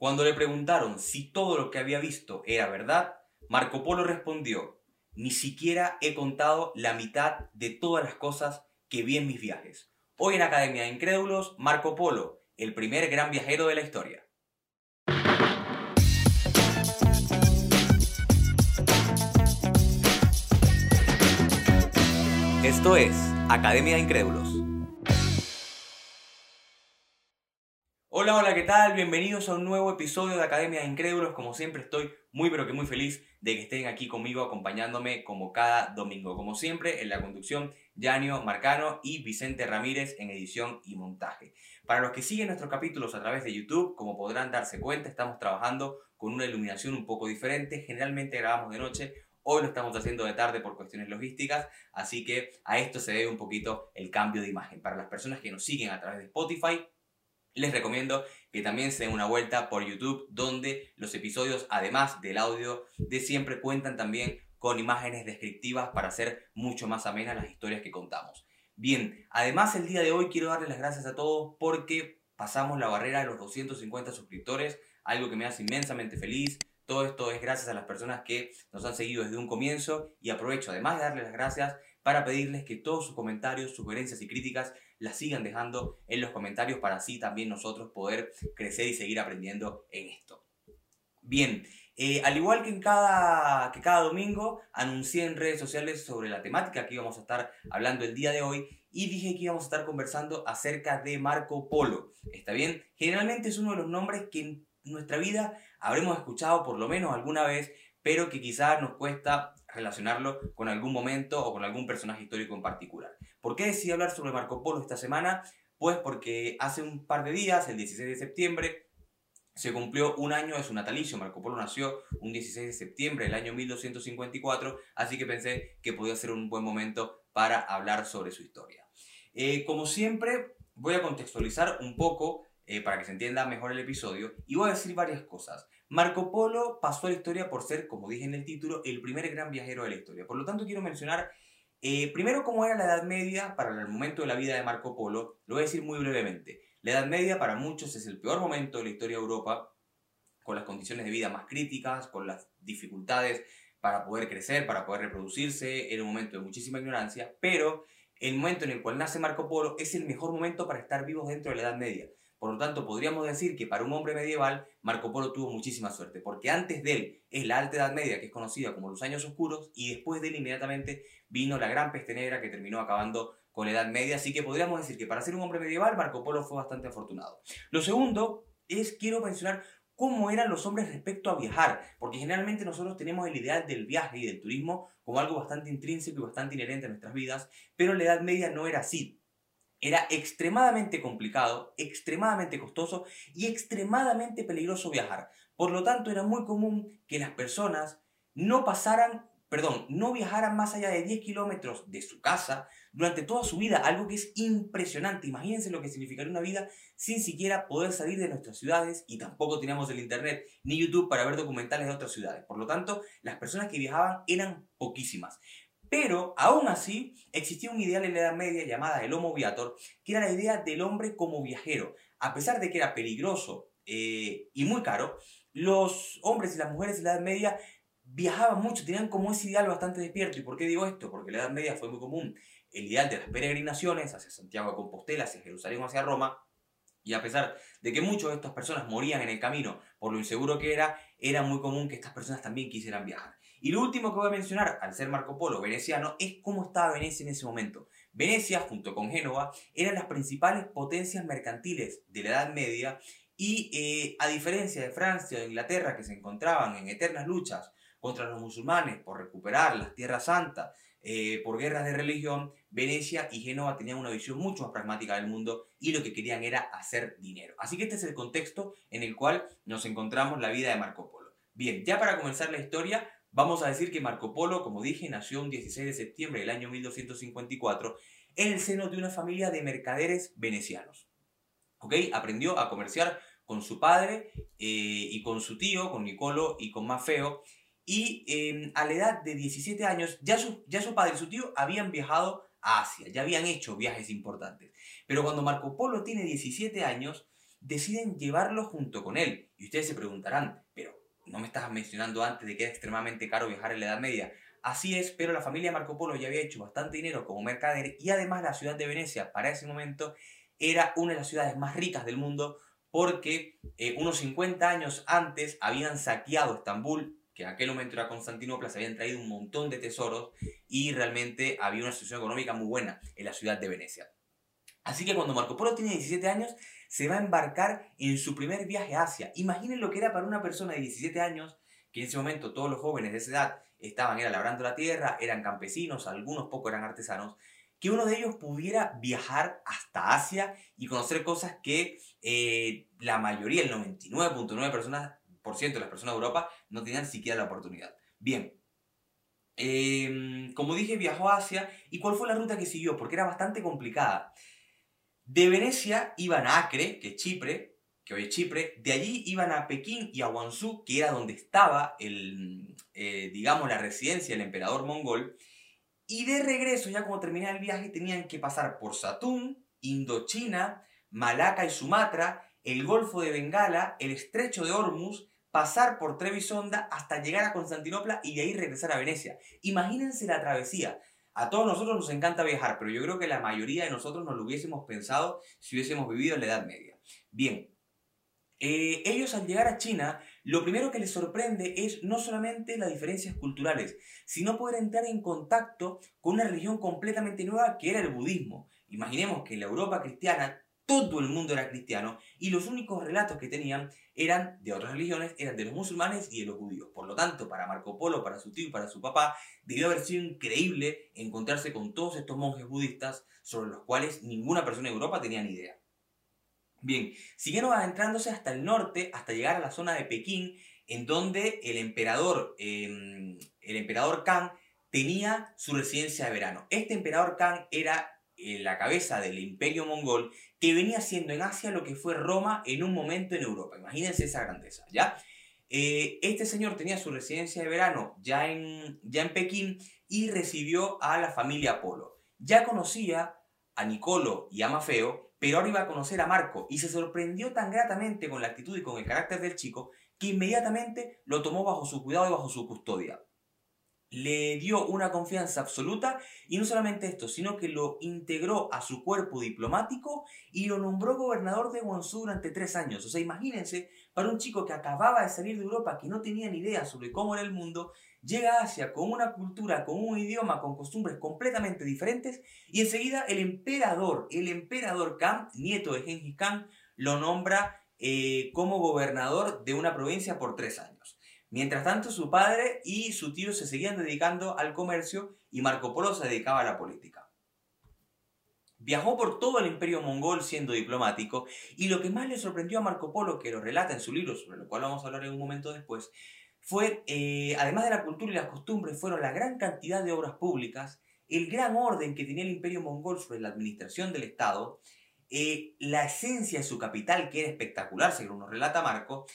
Cuando le preguntaron si todo lo que había visto era verdad, Marco Polo respondió, ni siquiera he contado la mitad de todas las cosas que vi en mis viajes. Hoy en Academia de Incrédulos, Marco Polo, el primer gran viajero de la historia. Esto es Academia de Incrédulos. Hola, hola, ¿qué tal? Bienvenidos a un nuevo episodio de Academia de Incrédulos. Como siempre estoy muy pero que muy feliz de que estén aquí conmigo acompañándome como cada domingo. Como siempre en la conducción, Yanio Marcano y Vicente Ramírez en edición y montaje. Para los que siguen nuestros capítulos a través de YouTube, como podrán darse cuenta, estamos trabajando con una iluminación un poco diferente. Generalmente grabamos de noche, Hoy lo estamos haciendo de tarde por cuestiones logísticas, así que a esto se debe un poquito el cambio de imagen. Para las personas que nos siguen a través de Spotify, les recomiendo que también se den una vuelta por YouTube, donde los episodios, además del audio de siempre, cuentan también con imágenes descriptivas para hacer mucho más amenas las historias que contamos. Bien, además el día de hoy quiero darles las gracias a todos porque pasamos la barrera de los 250 suscriptores, algo que me hace inmensamente feliz. Todo esto es gracias a las personas que nos han seguido desde un comienzo y aprovecho además de darles las gracias para pedirles que todos sus comentarios, sugerencias y críticas las sigan dejando en los comentarios para así también nosotros poder crecer y seguir aprendiendo en esto. Bien, eh, al igual que en cada, que cada domingo, anuncié en redes sociales sobre la temática que íbamos a estar hablando el día de hoy y dije que íbamos a estar conversando acerca de Marco Polo. ¿Está bien? Generalmente es uno de los nombres que en nuestra vida habremos escuchado por lo menos alguna vez, pero que quizás nos cuesta relacionarlo con algún momento o con algún personaje histórico en particular. ¿Por qué decidí hablar sobre Marco Polo esta semana? Pues porque hace un par de días, el 16 de septiembre, se cumplió un año de su natalicio. Marco Polo nació un 16 de septiembre del año 1254, así que pensé que podía ser un buen momento para hablar sobre su historia. Eh, como siempre, voy a contextualizar un poco eh, para que se entienda mejor el episodio y voy a decir varias cosas. Marco Polo pasó a la historia por ser, como dije en el título, el primer gran viajero de la historia. Por lo tanto, quiero mencionar eh, primero cómo era la Edad Media para el momento de la vida de Marco Polo. Lo voy a decir muy brevemente. La Edad Media para muchos es el peor momento de la historia de Europa, con las condiciones de vida más críticas, con las dificultades para poder crecer, para poder reproducirse, era un momento de muchísima ignorancia, pero el momento en el cual nace Marco Polo es el mejor momento para estar vivos dentro de la Edad Media. Por lo tanto, podríamos decir que para un hombre medieval, Marco Polo tuvo muchísima suerte, porque antes de él es la Alta Edad Media, que es conocida como los Años Oscuros, y después de él inmediatamente vino la Gran Peste Negra, que terminó acabando con la Edad Media, así que podríamos decir que para ser un hombre medieval, Marco Polo fue bastante afortunado. Lo segundo es, quiero mencionar cómo eran los hombres respecto a viajar, porque generalmente nosotros tenemos el ideal del viaje y del turismo como algo bastante intrínseco y bastante inherente a nuestras vidas, pero en la Edad Media no era así. Era extremadamente complicado, extremadamente costoso y extremadamente peligroso viajar. Por lo tanto, era muy común que las personas no pasaran, perdón, no viajaran más allá de 10 kilómetros de su casa durante toda su vida, algo que es impresionante. Imagínense lo que significaría una vida sin siquiera poder salir de nuestras ciudades y tampoco teníamos el Internet ni YouTube para ver documentales de otras ciudades. Por lo tanto, las personas que viajaban eran poquísimas. Pero, aún así, existía un ideal en la Edad Media llamada el Homo Viator, que era la idea del hombre como viajero. A pesar de que era peligroso eh, y muy caro, los hombres y las mujeres en la Edad Media viajaban mucho, tenían como ese ideal bastante despierto. ¿Y por qué digo esto? Porque en la Edad Media fue muy común el ideal de las peregrinaciones hacia Santiago de Compostela, hacia Jerusalén hacia Roma. Y a pesar de que muchas de estas personas morían en el camino por lo inseguro que era, era muy común que estas personas también quisieran viajar. Y lo último que voy a mencionar, al ser Marco Polo veneciano, es cómo estaba Venecia en ese momento. Venecia, junto con Génova, eran las principales potencias mercantiles de la Edad Media y eh, a diferencia de Francia o Inglaterra, que se encontraban en eternas luchas contra los musulmanes por recuperar las tierras santas, eh, por guerras de religión, Venecia y Génova tenían una visión mucho más pragmática del mundo y lo que querían era hacer dinero. Así que este es el contexto en el cual nos encontramos la vida de Marco Polo. Bien, ya para comenzar la historia, Vamos a decir que Marco Polo, como dije, nació un 16 de septiembre del año 1254 en el seno de una familia de mercaderes venecianos. ¿Ok? Aprendió a comerciar con su padre eh, y con su tío, con Nicolo y con Mafeo. Y em, a la edad de 17 años, ya su, ya su padre y su tío habían viajado a Asia, ya habían hecho viajes importantes. Pero cuando Marco Polo tiene 17 años, deciden llevarlo junto con él. Y ustedes se preguntarán, no me estabas mencionando antes de que era extremadamente caro viajar en la Edad Media. Así es, pero la familia Marco Polo ya había hecho bastante dinero como mercader y además la ciudad de Venecia para ese momento era una de las ciudades más ricas del mundo porque eh, unos 50 años antes habían saqueado Estambul, que en aquel momento era Constantinopla, se habían traído un montón de tesoros y realmente había una situación económica muy buena en la ciudad de Venecia. Así que cuando Marco Polo tiene 17 años, se va a embarcar en su primer viaje a Asia. Imaginen lo que era para una persona de 17 años, que en ese momento todos los jóvenes de esa edad estaban, era labrando la tierra, eran campesinos, algunos pocos eran artesanos, que uno de ellos pudiera viajar hasta Asia y conocer cosas que eh, la mayoría, el 99.9% de las personas de Europa no tenían siquiera la oportunidad. Bien, em, como dije, viajó a Asia y ¿cuál fue la ruta que siguió? Porque era bastante complicada. De Venecia iban a Acre, que es Chipre, que hoy es Chipre, de allí iban a Pekín y a Guangzhou, que era donde estaba el, eh, digamos, la residencia del emperador mongol, y de regreso, ya como terminaba el viaje, tenían que pasar por Satún, Indochina, Malaca y Sumatra, el Golfo de Bengala, el Estrecho de Hormuz, pasar por Trebisonda hasta llegar a Constantinopla y de ahí regresar a Venecia. Imagínense la travesía. A todos nosotros nos encanta viajar, pero yo creo que la mayoría de nosotros no lo hubiésemos pensado si hubiésemos vivido en la Edad Media. Bien, eh, ellos al llegar a China, lo primero que les sorprende es no solamente las diferencias culturales, sino poder entrar en contacto con una religión completamente nueva que era el budismo. Imaginemos que en la Europa cristiana todo el mundo era cristiano y los únicos relatos que tenían eran de otras religiones, eran de los musulmanes y de los judíos. Por lo tanto, para Marco Polo, para su tío y para su papá, debió haber sido increíble encontrarse con todos estos monjes budistas sobre los cuales ninguna persona en Europa tenía ni idea. Bien, siguieron adentrándose hasta el norte, hasta llegar a la zona de Pekín, en donde el emperador, em, el emperador Kang tenía su residencia de verano. Este emperador Kang era eh, la cabeza del imperio mongol que venía siendo en Asia lo que fue Roma en un momento en Europa. Imagínense esa grandeza, ¿ya? Eh, este señor tenía su residencia de verano ya en, ya en Pekín y recibió a la familia Polo. Ya conocía a Nicolo y a Mafeo, pero ahora iba a conocer a Marco y se sorprendió tan gratamente con la actitud y con el carácter del chico que inmediatamente lo tomó bajo su cuidado y bajo su custodia. Le dio una confianza absoluta y no solamente esto, sino que lo integró a su cuerpo diplomático y lo nombró gobernador de Guangzhou durante tres años. O sea, imagínense, para un chico que acababa de salir de Europa, que no tenía ni idea sobre cómo era el mundo, llega a Asia con una cultura, con un idioma, con costumbres completamente diferentes y enseguida el emperador, el emperador Khan, nieto de Genghis Khan, lo nombra eh, como gobernador de una provincia por tres años. Mientras tanto, su padre y su tío se seguían dedicando al comercio y Marco Polo se dedicaba a la política. Viajó por todo el imperio mongol siendo diplomático y lo que más le sorprendió a Marco Polo, que lo relata en su libro, sobre lo cual vamos a hablar en un momento después, fue, eh, además de la cultura y las costumbres, fueron la gran cantidad de obras públicas, el gran orden que tenía el imperio mongol sobre la administración del Estado, eh, la esencia de su capital, que era espectacular, según nos relata Marco,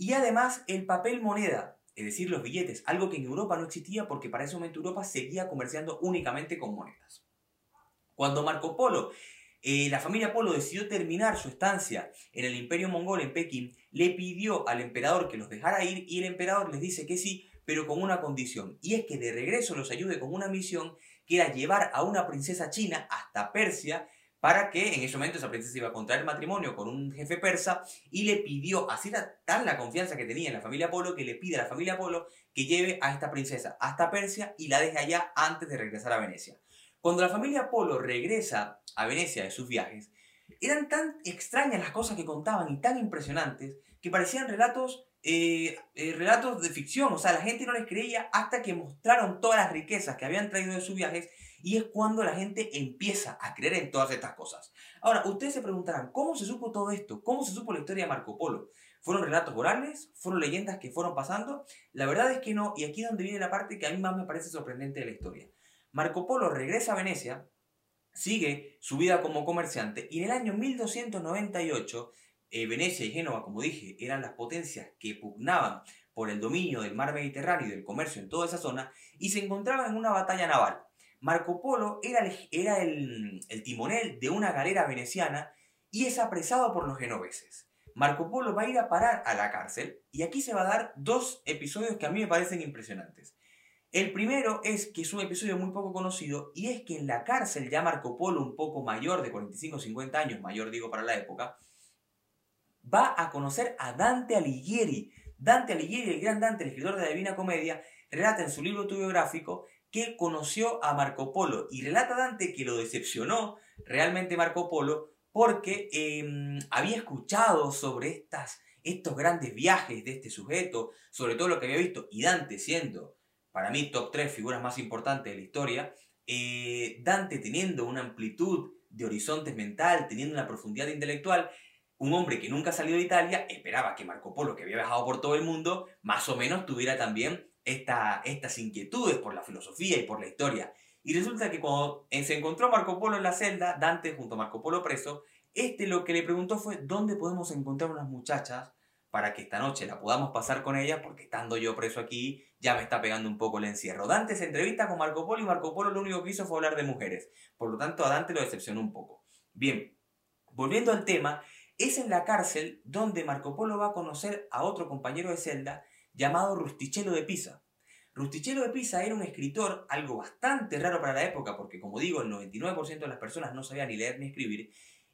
y además el papel moneda, es decir, los billetes, algo que en Europa no existía porque para ese momento Europa seguía comerciando únicamente con monedas. Cuando Marco Polo eh, la familia Polo decidió terminar su estancia en el imperio mongol en Pekín, le pidió al emperador que los dejara ir y el emperador les dice que sí, pero con una condición, y es que de regreso los ayude con una misión que era llevar a una princesa china hasta Persia para que en ese momento esa princesa iba a contraer matrimonio con un jefe persa y le pidió, así era tal la confianza que tenía en la familia Polo, que le pide a la familia Polo que lleve a esta princesa hasta Persia y la deje allá antes de regresar a Venecia. Cuando la familia Polo regresa a Venecia de sus viajes, eran tan extrañas las cosas que contaban y tan impresionantes que parecían relatos, eh, eh, relatos de ficción. O sea, la gente no les creía hasta que mostraron todas las riquezas que habían traído de sus viajes y es cuando la gente empieza a creer en todas estas cosas. Ahora, ustedes se preguntarán, ¿cómo se supo todo esto? ¿Cómo se supo la historia de Marco Polo? ¿Fueron relatos orales? ¿Fueron leyendas que fueron pasando? La verdad es que no, y aquí es donde viene la parte que a mí más me parece sorprendente de la historia. Marco Polo regresa a Venecia, sigue su vida como comerciante y en el año 1298 eh, Venecia y Génova, como dije, eran las potencias que pugnaban por el dominio del mar Mediterráneo y del comercio en toda esa zona y se encontraban en una batalla naval. Marco Polo era, el, timonel de una galera veneciana y es apresado por los genoveses. Marco Polo va a ir a parar a la cárcel y aquí se va a dar dos episodios que a mí me parecen impresionantes. El primero es que es un episodio muy poco conocido y es que en la cárcel ya Marco Polo, un poco mayor, de 45 o 50 años, mayor digo para la época, va a conocer a Dante Alighieri. Dante Alighieri, el gran Dante, el escritor de la Divina Comedia, relata en su libro autobiográfico que conoció a Marco Polo. Y relata Dante que lo decepcionó realmente Marco Polo porque em, había escuchado sobre estas, estos grandes viajes de este sujeto, sobre todo lo que había visto, y Dante siendo para mí, top 3 figuras más importantes de la historia, eh, Dante teniendo una amplitud de horizontes mental, teniendo una profundidad intelectual, un hombre que nunca salió de Italia, esperaba que Marco Polo, que había viajado por todo el mundo, más o menos tuviera también esta, estas inquietudes por la filosofía y por la historia. Y resulta que cuando se encontró Marco Polo en la celda, Dante junto a Marco Polo preso, este lo que le preguntó fue, ¿dónde podemos encontrar unas muchachas para que esta noche la podamos pasar con ella, porque estando yo preso aquí ya me está pegando un poco el encierro. Dante se entrevista con Marco Polo y Marco Polo lo único que hizo fue hablar de mujeres. Por lo tanto, a Dante lo decepcionó un poco. Bien, volviendo al tema, es en la cárcel donde Marco Polo va a conocer a otro compañero de celda llamado Rustichello de Pisa. Rustichello de Pisa era un escritor, algo bastante raro para la época, porque como digo, el 99% de las personas no sabían ni leer ni escribir,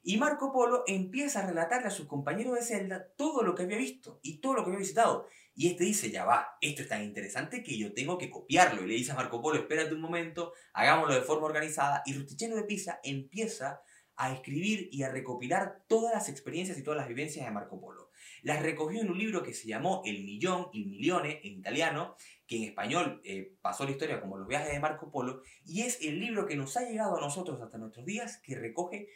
y Marco Polo empieza a relatarle a sus compañeros de celda todo lo que había visto y todo lo que había visitado. Y este dice, ya va, esto es tan interesante que yo tengo que copiarlo. Y le dice a Marco Polo, espérate un momento, hagámoslo de forma organizada. Y Rustichello de Pisa empieza a escribir y a recopilar todas las experiencias y todas las vivencias de Marco Polo. Las recogió en un libro que se llamó El Millón, Il Milione, en italiano, que en español eh, pasó la historia como Los viajes de Marco Polo, y es el libro que nos ha llegado a nosotros hasta nuestros días, que recoge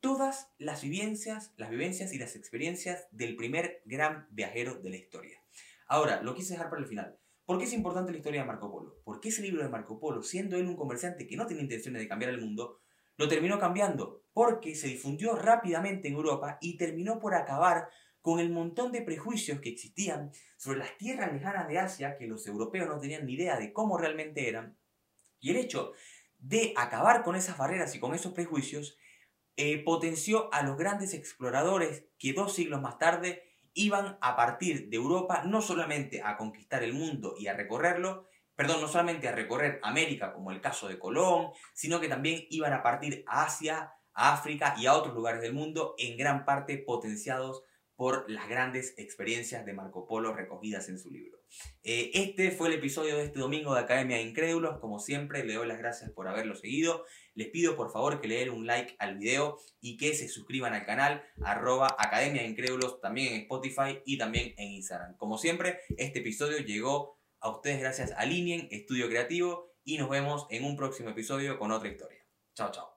todas las vivencias, las vivencias y las experiencias del primer gran viajero de la historia. Ahora, lo quise dejar para el final. ¿Por qué es importante la historia de Marco Polo? Porque ese libro de Marco Polo, siendo él un comerciante que no tenía intenciones de cambiar el mundo, lo terminó cambiando porque se difundió rápidamente en Europa y terminó por acabar con el montón de prejuicios que existían sobre las tierras lejanas de Asia que los europeos no tenían ni idea de cómo realmente eran. Y el hecho de acabar con esas barreras y con esos prejuicios eh, potenció a los grandes exploradores que dos siglos más tarde iban a partir de Europa no solamente a conquistar el mundo y a recorrerlo, perdón, no solamente a recorrer América como el caso de Colón, sino que también iban a partir a Asia, a África y a otros lugares del mundo, en gran parte potenciados por las grandes experiencias de Marco Polo recogidas en su libro. Eh, este fue el episodio de este domingo de Academia de Incrédulos. Como siempre, le doy las gracias por haberlo seguido. Les pido por favor que le den un like al video y que se suscriban al canal arroba Academia de Incrédulos también en Spotify y también en Instagram. Como siempre, este episodio llegó a ustedes gracias a Linien, Estudio Creativo, y nos vemos en un próximo episodio con otra historia. Chao, chao.